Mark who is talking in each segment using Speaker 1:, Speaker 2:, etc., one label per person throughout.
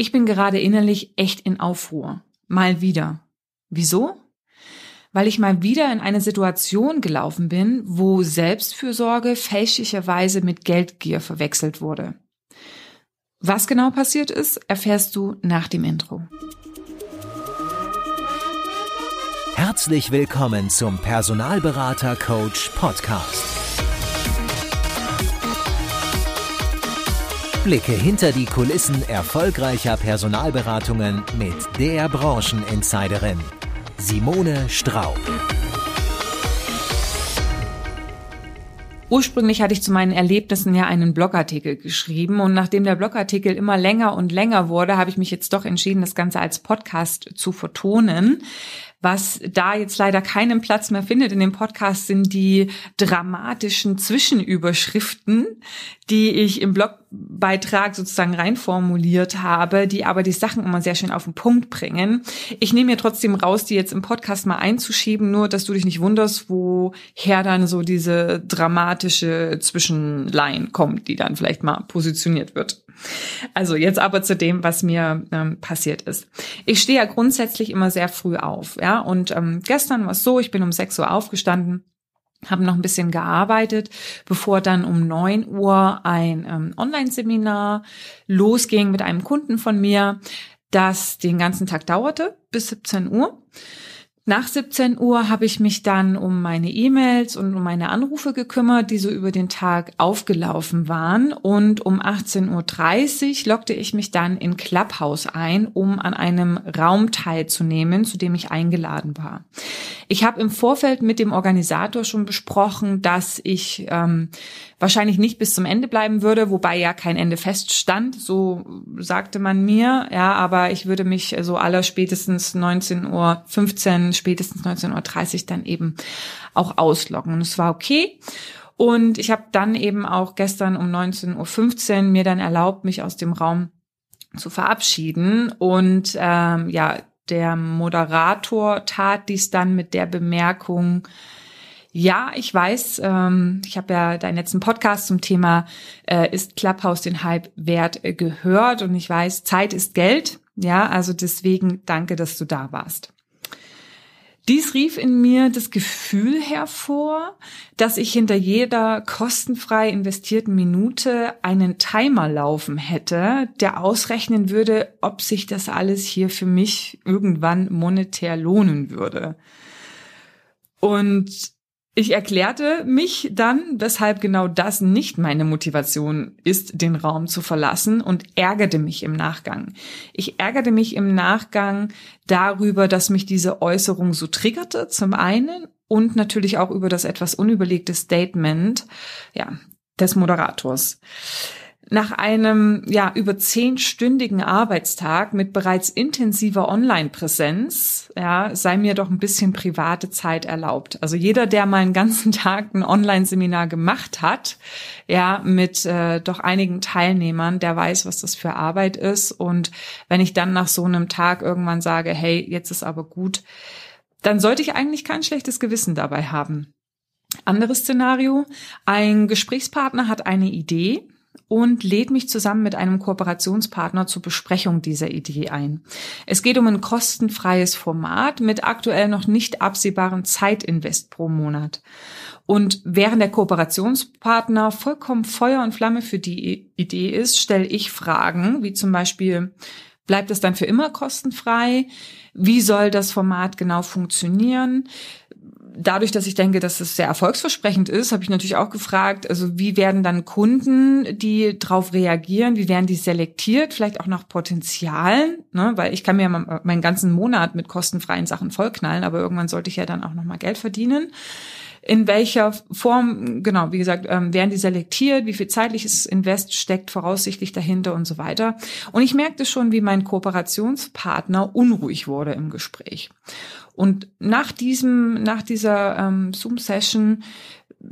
Speaker 1: Ich bin gerade innerlich echt in Aufruhr. Mal wieder. Wieso? Weil ich mal wieder in eine Situation gelaufen bin, wo Selbstfürsorge fälschlicherweise mit Geldgier verwechselt wurde. Was genau passiert ist, erfährst du nach dem Intro.
Speaker 2: Herzlich willkommen zum Personalberater Coach Podcast. Blicke hinter die Kulissen erfolgreicher Personalberatungen mit der Brancheninsiderin Simone Straub.
Speaker 1: Ursprünglich hatte ich zu meinen Erlebnissen ja einen Blogartikel geschrieben und nachdem der Blogartikel immer länger und länger wurde, habe ich mich jetzt doch entschieden, das Ganze als Podcast zu vertonen. Was da jetzt leider keinen Platz mehr findet in dem Podcast, sind die dramatischen Zwischenüberschriften, die ich im Blogbeitrag sozusagen reinformuliert habe, die aber die Sachen immer sehr schön auf den Punkt bringen. Ich nehme mir trotzdem raus, die jetzt im Podcast mal einzuschieben, nur dass du dich nicht wunderst, woher dann so diese dramatische Zwischenline kommt, die dann vielleicht mal positioniert wird. Also jetzt aber zu dem, was mir ähm, passiert ist. Ich stehe ja grundsätzlich immer sehr früh auf, ja. Und ähm, gestern war es so, ich bin um 6 Uhr aufgestanden, habe noch ein bisschen gearbeitet, bevor dann um 9 Uhr ein ähm, Online-Seminar losging mit einem Kunden von mir, das den ganzen Tag dauerte bis 17 Uhr. Nach 17 Uhr habe ich mich dann um meine E-Mails und um meine Anrufe gekümmert, die so über den Tag aufgelaufen waren. Und um 18.30 Uhr lockte ich mich dann in Clubhouse ein, um an einem Raum teilzunehmen, zu dem ich eingeladen war. Ich habe im Vorfeld mit dem Organisator schon besprochen, dass ich ähm, wahrscheinlich nicht bis zum Ende bleiben würde, wobei ja kein Ende feststand, so sagte man mir. Ja, aber ich würde mich so aller spätestens 19.15 Uhr, spätestens 19.30 Uhr dann eben auch ausloggen. Und es war okay. Und ich habe dann eben auch gestern um 19.15 Uhr mir dann erlaubt, mich aus dem Raum zu verabschieden. Und ähm, ja, der Moderator tat dies dann mit der Bemerkung, ja, ich weiß, ähm, ich habe ja deinen letzten Podcast zum Thema äh, Ist Clubhouse den Hype wert äh, gehört und ich weiß, Zeit ist Geld. Ja, also deswegen danke, dass du da warst. Dies rief in mir das Gefühl hervor, dass ich hinter jeder kostenfrei investierten Minute einen Timer laufen hätte, der ausrechnen würde, ob sich das alles hier für mich irgendwann monetär lohnen würde. Und ich erklärte mich dann, weshalb genau das nicht meine Motivation ist, den Raum zu verlassen und ärgerte mich im Nachgang. Ich ärgerte mich im Nachgang darüber, dass mich diese Äußerung so triggerte, zum einen, und natürlich auch über das etwas unüberlegte Statement, ja, des Moderators. Nach einem ja über zehnstündigen Arbeitstag mit bereits intensiver Online-Präsenz, ja, sei mir doch ein bisschen private Zeit erlaubt. Also jeder, der mal einen ganzen Tag ein Online-Seminar gemacht hat, ja, mit äh, doch einigen Teilnehmern, der weiß, was das für Arbeit ist. Und wenn ich dann nach so einem Tag irgendwann sage, hey, jetzt ist aber gut, dann sollte ich eigentlich kein schlechtes Gewissen dabei haben. Anderes Szenario. Ein Gesprächspartner hat eine Idee, und lädt mich zusammen mit einem Kooperationspartner zur Besprechung dieser Idee ein. Es geht um ein kostenfreies Format mit aktuell noch nicht absehbaren Zeitinvest pro Monat. Und während der Kooperationspartner vollkommen Feuer und Flamme für die Idee ist, stelle ich Fragen, wie zum Beispiel, bleibt es dann für immer kostenfrei? Wie soll das Format genau funktionieren? Dadurch, dass ich denke, dass es sehr erfolgsversprechend ist, habe ich natürlich auch gefragt, also wie werden dann Kunden, die darauf reagieren, wie werden die selektiert, vielleicht auch nach Potenzialen, ne? weil ich kann mir meinen ganzen Monat mit kostenfreien Sachen vollknallen, aber irgendwann sollte ich ja dann auch nochmal Geld verdienen. In welcher Form, genau, wie gesagt, ähm, werden die selektiert, wie viel zeitliches Invest steckt voraussichtlich dahinter und so weiter. Und ich merkte schon, wie mein Kooperationspartner unruhig wurde im Gespräch. Und nach diesem, nach dieser ähm, Zoom-Session,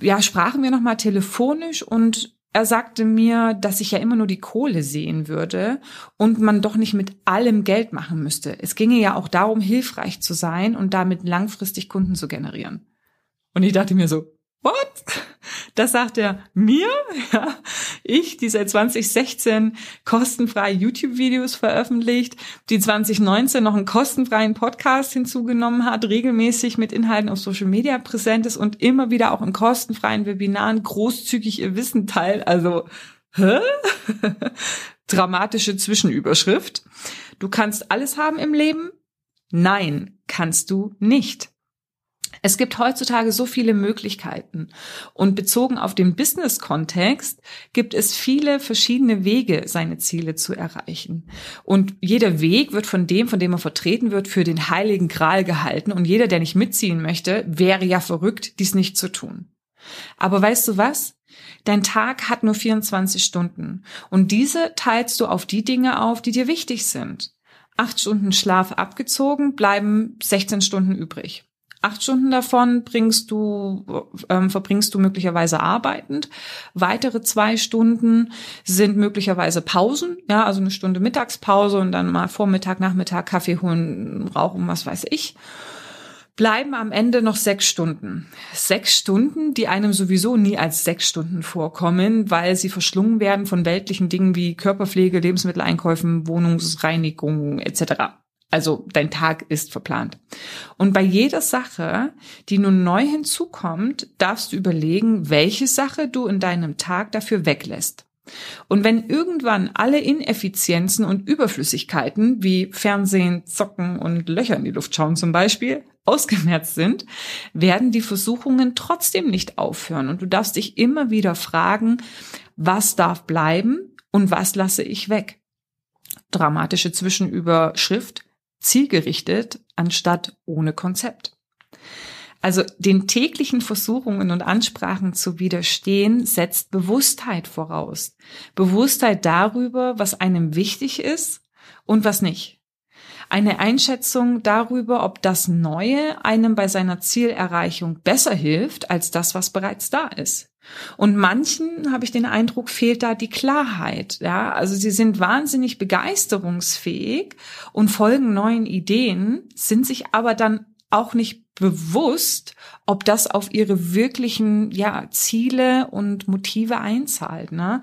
Speaker 1: ja, sprachen wir nochmal telefonisch und er sagte mir, dass ich ja immer nur die Kohle sehen würde und man doch nicht mit allem Geld machen müsste. Es ginge ja auch darum, hilfreich zu sein und damit langfristig Kunden zu generieren. Und ich dachte mir so, what? Das sagt er mir, ja, ich, die seit 2016 kostenfrei YouTube-Videos veröffentlicht, die 2019 noch einen kostenfreien Podcast hinzugenommen hat, regelmäßig mit Inhalten auf Social Media präsent ist und immer wieder auch in kostenfreien Webinaren großzügig ihr Wissen teilt. Also, hä? Dramatische Zwischenüberschrift. Du kannst alles haben im Leben? Nein, kannst du nicht. Es gibt heutzutage so viele Möglichkeiten und bezogen auf den Business-Kontext gibt es viele verschiedene Wege, seine Ziele zu erreichen. Und jeder Weg wird von dem, von dem er vertreten wird, für den heiligen Gral gehalten und jeder, der nicht mitziehen möchte, wäre ja verrückt, dies nicht zu tun. Aber weißt du was? Dein Tag hat nur 24 Stunden und diese teilst du auf die Dinge auf, die dir wichtig sind. Acht Stunden Schlaf abgezogen, bleiben 16 Stunden übrig. Acht Stunden davon bringst du, ähm, verbringst du möglicherweise arbeitend. Weitere zwei Stunden sind möglicherweise Pausen, ja, also eine Stunde Mittagspause und dann mal Vormittag, Nachmittag Kaffee holen, rauchen, was weiß ich. Bleiben am Ende noch sechs Stunden. Sechs Stunden, die einem sowieso nie als sechs Stunden vorkommen, weil sie verschlungen werden von weltlichen Dingen wie Körperpflege, Lebensmitteleinkäufen, Wohnungsreinigung etc. Also dein Tag ist verplant. Und bei jeder Sache, die nun neu hinzukommt, darfst du überlegen, welche Sache du in deinem Tag dafür weglässt. Und wenn irgendwann alle Ineffizienzen und Überflüssigkeiten wie Fernsehen, Zocken und Löcher in die Luft schauen zum Beispiel ausgemerzt sind, werden die Versuchungen trotzdem nicht aufhören. Und du darfst dich immer wieder fragen, was darf bleiben und was lasse ich weg? Dramatische Zwischenüberschrift zielgerichtet anstatt ohne Konzept. Also den täglichen Versuchungen und Ansprachen zu widerstehen, setzt Bewusstheit voraus. Bewusstheit darüber, was einem wichtig ist und was nicht. Eine Einschätzung darüber, ob das Neue einem bei seiner Zielerreichung besser hilft als das, was bereits da ist. Und manchen habe ich den Eindruck, fehlt da die Klarheit. Ja, also sie sind wahnsinnig begeisterungsfähig und folgen neuen Ideen, sind sich aber dann auch nicht bewusst, ob das auf ihre wirklichen ja, Ziele und Motive einzahlt. Ne?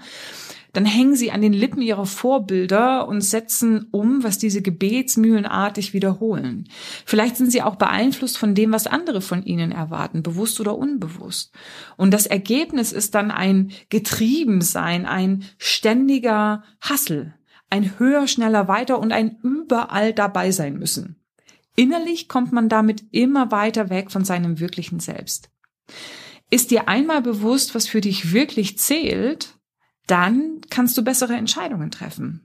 Speaker 1: Dann hängen sie an den Lippen ihrer Vorbilder und setzen um, was diese gebetsmühlenartig wiederholen. Vielleicht sind sie auch beeinflusst von dem, was andere von ihnen erwarten, bewusst oder unbewusst. Und das Ergebnis ist dann ein Getriebensein, ein ständiger Hassel, ein höher, schneller, weiter und ein überall dabei sein müssen. Innerlich kommt man damit immer weiter weg von seinem wirklichen Selbst. Ist dir einmal bewusst, was für dich wirklich zählt, dann kannst du bessere Entscheidungen treffen.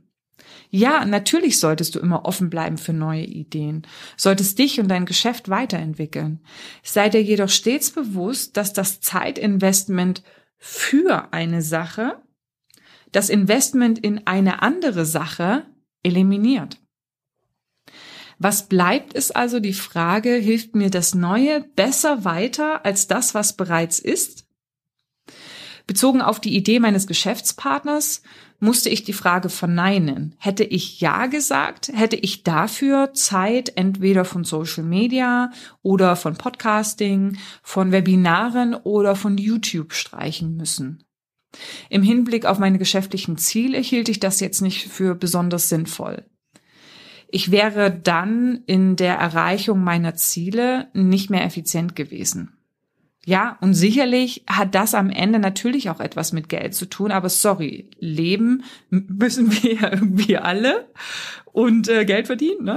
Speaker 1: Ja, natürlich solltest du immer offen bleiben für neue Ideen, solltest dich und dein Geschäft weiterentwickeln. Sei dir jedoch stets bewusst, dass das Zeitinvestment für eine Sache das Investment in eine andere Sache eliminiert. Was bleibt, ist also die Frage, hilft mir das Neue besser weiter als das, was bereits ist? Bezogen auf die Idee meines Geschäftspartners musste ich die Frage verneinen. Hätte ich Ja gesagt, hätte ich dafür Zeit entweder von Social Media oder von Podcasting, von Webinaren oder von YouTube streichen müssen. Im Hinblick auf meine geschäftlichen Ziele hielt ich das jetzt nicht für besonders sinnvoll. Ich wäre dann in der Erreichung meiner Ziele nicht mehr effizient gewesen. Ja, und sicherlich hat das am Ende natürlich auch etwas mit Geld zu tun, aber sorry, leben müssen wir ja irgendwie alle und äh, Geld verdienen. Ne?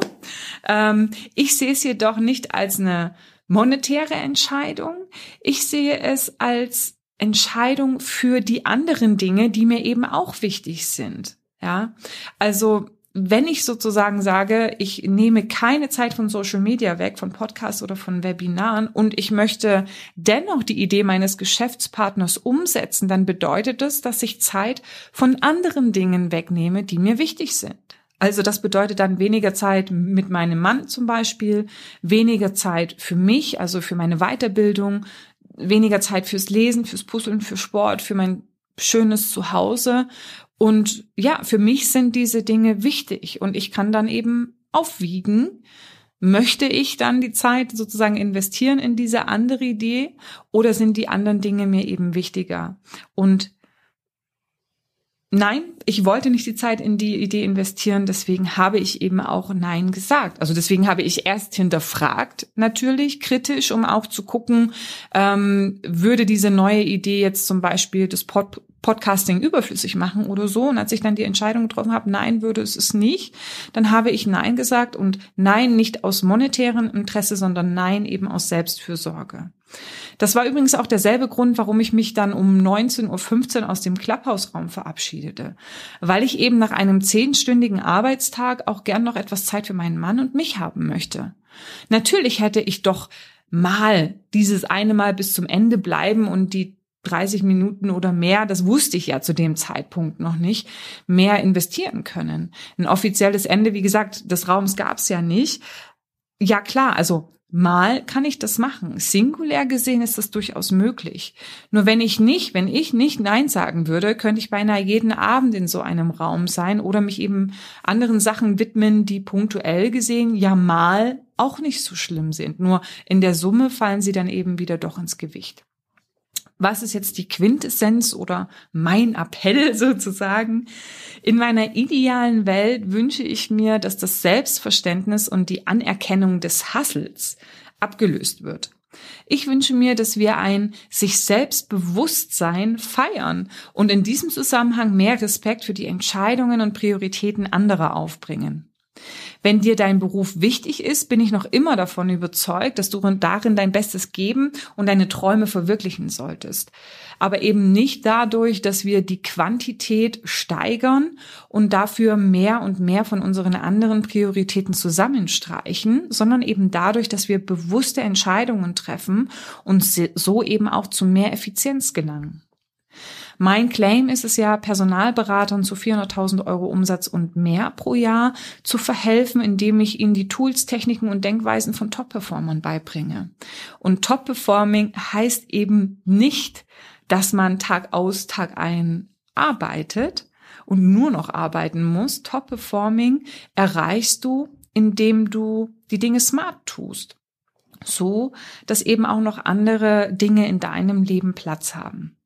Speaker 1: Ähm, ich sehe es jedoch nicht als eine monetäre Entscheidung. Ich sehe es als Entscheidung für die anderen Dinge, die mir eben auch wichtig sind. Ja, also wenn ich sozusagen sage, ich nehme keine Zeit von Social Media weg, von Podcasts oder von Webinaren und ich möchte dennoch die Idee meines Geschäftspartners umsetzen, dann bedeutet das, dass ich Zeit von anderen Dingen wegnehme, die mir wichtig sind. Also das bedeutet dann weniger Zeit mit meinem Mann zum Beispiel, weniger Zeit für mich, also für meine Weiterbildung, weniger Zeit fürs Lesen, fürs Puzzeln, für Sport, für mein schönes Zuhause und ja, für mich sind diese Dinge wichtig und ich kann dann eben aufwiegen, Möchte ich dann die Zeit sozusagen investieren in diese andere Idee oder sind die anderen Dinge mir eben wichtiger? Und Nein, ich wollte nicht die Zeit in die Idee investieren, deswegen habe ich eben auch Nein gesagt. Also deswegen habe ich erst hinterfragt, natürlich kritisch, um auch zu gucken, ähm, würde diese neue Idee jetzt zum Beispiel das Pod Podcasting überflüssig machen oder so. Und als ich dann die Entscheidung getroffen habe, nein, würde es es nicht, dann habe ich Nein gesagt und Nein nicht aus monetärem Interesse, sondern Nein eben aus Selbstfürsorge. Das war übrigens auch derselbe Grund, warum ich mich dann um 19.15 Uhr aus dem Clubhouse-Raum verabschiedete. Weil ich eben nach einem zehnstündigen Arbeitstag auch gern noch etwas Zeit für meinen Mann und mich haben möchte. Natürlich hätte ich doch mal dieses eine Mal bis zum Ende bleiben und die 30 Minuten oder mehr, das wusste ich ja zu dem Zeitpunkt noch nicht, mehr investieren können. Ein offizielles Ende, wie gesagt, des Raums gab es ja nicht. Ja klar, also Mal kann ich das machen. Singulär gesehen ist das durchaus möglich. Nur wenn ich nicht, wenn ich nicht Nein sagen würde, könnte ich beinahe jeden Abend in so einem Raum sein oder mich eben anderen Sachen widmen, die punktuell gesehen ja mal auch nicht so schlimm sind. Nur in der Summe fallen sie dann eben wieder doch ins Gewicht. Was ist jetzt die Quintessenz oder mein Appell sozusagen? In meiner idealen Welt wünsche ich mir, dass das Selbstverständnis und die Anerkennung des Hassels abgelöst wird. Ich wünsche mir, dass wir ein sich selbst Bewusstsein feiern und in diesem Zusammenhang mehr Respekt für die Entscheidungen und Prioritäten anderer aufbringen. Wenn dir dein Beruf wichtig ist, bin ich noch immer davon überzeugt, dass du darin dein Bestes geben und deine Träume verwirklichen solltest. Aber eben nicht dadurch, dass wir die Quantität steigern und dafür mehr und mehr von unseren anderen Prioritäten zusammenstreichen, sondern eben dadurch, dass wir bewusste Entscheidungen treffen und so eben auch zu mehr Effizienz gelangen. Mein Claim ist es ja, Personalberatern zu 400.000 Euro Umsatz und mehr pro Jahr zu verhelfen, indem ich ihnen die Tools, Techniken und Denkweisen von Top-Performern beibringe. Und Top-Performing heißt eben nicht, dass man Tag aus, Tag ein arbeitet und nur noch arbeiten muss. Top-Performing erreichst du, indem du die Dinge smart tust so, dass eben auch noch andere Dinge in deinem Leben Platz haben.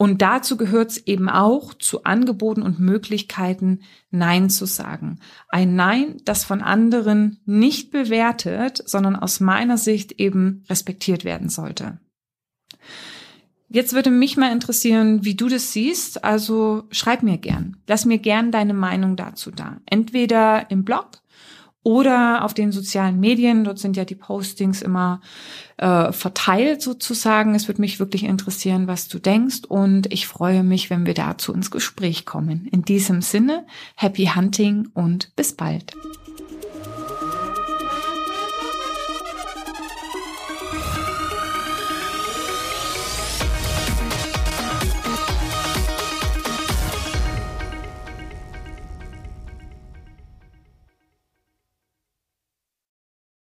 Speaker 1: Und dazu gehört es eben auch zu Angeboten und Möglichkeiten, Nein zu sagen. Ein Nein, das von anderen nicht bewertet, sondern aus meiner Sicht eben respektiert werden sollte. Jetzt würde mich mal interessieren, wie du das siehst. Also schreib mir gern. Lass mir gern deine Meinung dazu da. Entweder im Blog oder auf den sozialen Medien. Dort sind ja die Postings immer äh, verteilt sozusagen. Es würde mich wirklich interessieren, was du denkst und ich freue mich, wenn wir dazu ins Gespräch kommen. In diesem Sinne, happy hunting und bis bald.